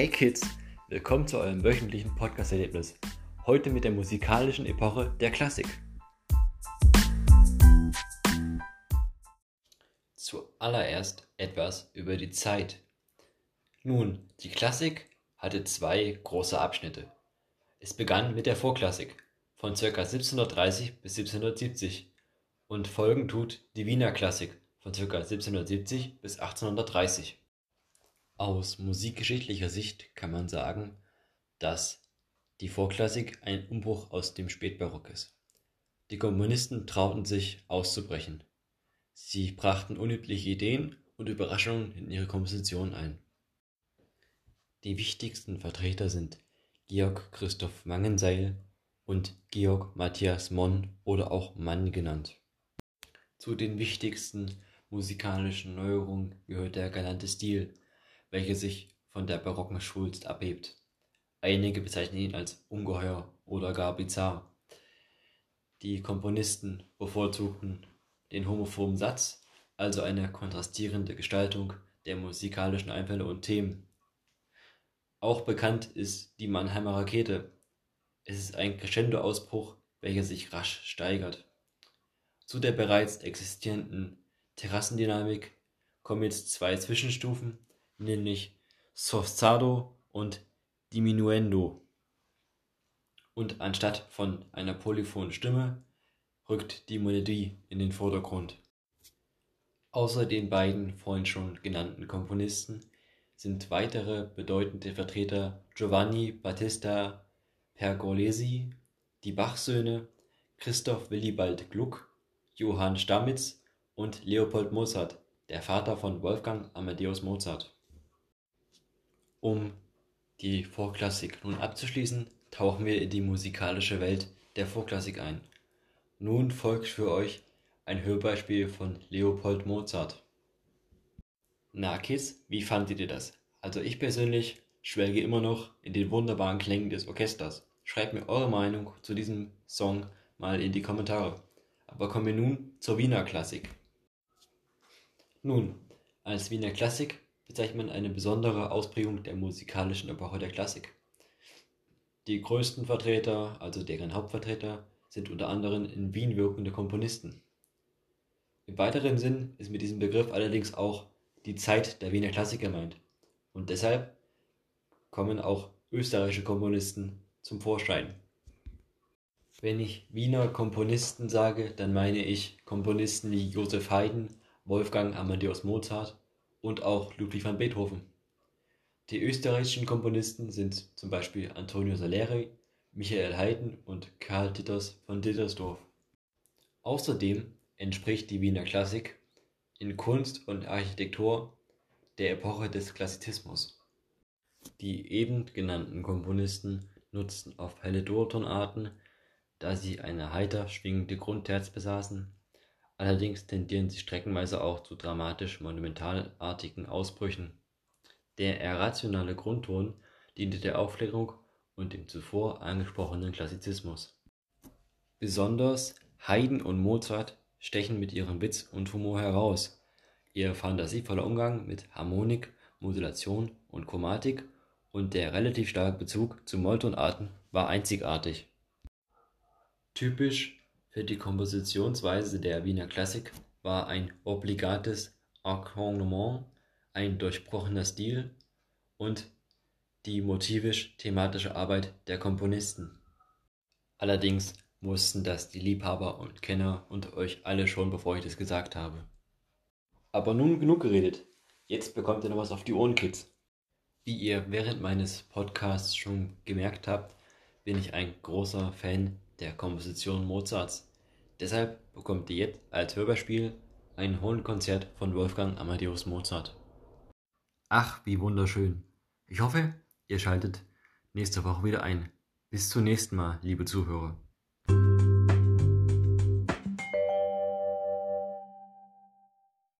Hey Kids, willkommen zu eurem wöchentlichen Podcast-Erlebnis. Heute mit der musikalischen Epoche der Klassik. Zuallererst etwas über die Zeit. Nun, die Klassik hatte zwei große Abschnitte. Es begann mit der Vorklassik von ca. 1730 bis 1770 und folgen tut die Wiener Klassik von ca. 1770 bis 1830. Aus musikgeschichtlicher Sicht kann man sagen, dass die Vorklassik ein Umbruch aus dem Spätbarock ist. Die Komponisten trauten sich auszubrechen. Sie brachten unübliche Ideen und Überraschungen in ihre Komposition ein. Die wichtigsten Vertreter sind Georg Christoph Mangenseil und Georg Matthias Monn oder auch Mann genannt. Zu den wichtigsten musikalischen Neuerungen gehört der galante Stil, welche sich von der barocken Schwulst abhebt. Einige bezeichnen ihn als ungeheuer oder gar bizarr. Die Komponisten bevorzugten den homophoben Satz, also eine kontrastierende Gestaltung der musikalischen Einfälle und Themen. Auch bekannt ist die Mannheimer Rakete. Es ist ein Crescendo-Ausbruch, welcher sich rasch steigert. Zu der bereits existierenden Terrassendynamik kommen jetzt zwei Zwischenstufen, nämlich Sforzado und Diminuendo. Und anstatt von einer polyphonen Stimme rückt die Melodie in den Vordergrund. Außer den beiden vorhin schon genannten Komponisten sind weitere bedeutende Vertreter Giovanni Battista Pergolesi, die Bachsöhne, Christoph Willibald Gluck, Johann Stamitz und Leopold Mozart, der Vater von Wolfgang Amadeus Mozart. Um die Vorklassik nun abzuschließen, tauchen wir in die musikalische Welt der Vorklassik ein. Nun folgt für euch ein Hörbeispiel von Leopold Mozart. Na Kids, wie fandet ihr das? Also ich persönlich schwelge immer noch in den wunderbaren Klängen des Orchesters. Schreibt mir eure Meinung zu diesem Song mal in die Kommentare. Aber kommen wir nun zur Wiener Klassik. Nun, als Wiener Klassik bezeichnet man eine besondere Ausprägung der musikalischen Epoche der Klassik. Die größten Vertreter, also deren Hauptvertreter, sind unter anderem in Wien wirkende Komponisten. Im weiteren Sinn ist mit diesem Begriff allerdings auch die Zeit der Wiener Klassik gemeint. Und deshalb kommen auch österreichische Komponisten zum Vorschein. Wenn ich Wiener Komponisten sage, dann meine ich Komponisten wie Josef Haydn, Wolfgang Amadeus Mozart und auch Ludwig van Beethoven. Die österreichischen Komponisten sind zum Beispiel Antonio Salieri, Michael Haydn und Karl Titters von Dittersdorf. Außerdem entspricht die Wiener Klassik in Kunst und Architektur der Epoche des Klassizismus. Die eben genannten Komponisten nutzten auf helle Durtonarten, da sie eine heiter schwingende Grundterz besaßen Allerdings tendieren sie streckenweise auch zu dramatisch-monumentalartigen Ausbrüchen. Der irrationale Grundton diente der Aufklärung und dem zuvor angesprochenen Klassizismus. Besonders Haydn und Mozart stechen mit ihrem Witz und Humor heraus. Ihr fantasievoller Umgang mit Harmonik, Modulation und Chromatik und der relativ starke Bezug zu Molltonarten war einzigartig. Typisch für die Kompositionsweise der Wiener Klassik war ein obligates Akkompagnement, ein durchbrochener Stil und die motivisch-thematische Arbeit der Komponisten. Allerdings wussten das die Liebhaber und Kenner und euch alle schon, bevor ich das gesagt habe. Aber nun genug geredet. Jetzt bekommt ihr noch was auf die Ohren, Kids. Wie ihr während meines Podcasts schon gemerkt habt, bin ich ein großer Fan der Komposition Mozarts. Deshalb bekommt ihr jetzt als Hörspiel ein Hornkonzert von Wolfgang Amadeus Mozart. Ach, wie wunderschön. Ich hoffe, ihr schaltet nächste Woche wieder ein. Bis zum nächsten Mal, liebe Zuhörer.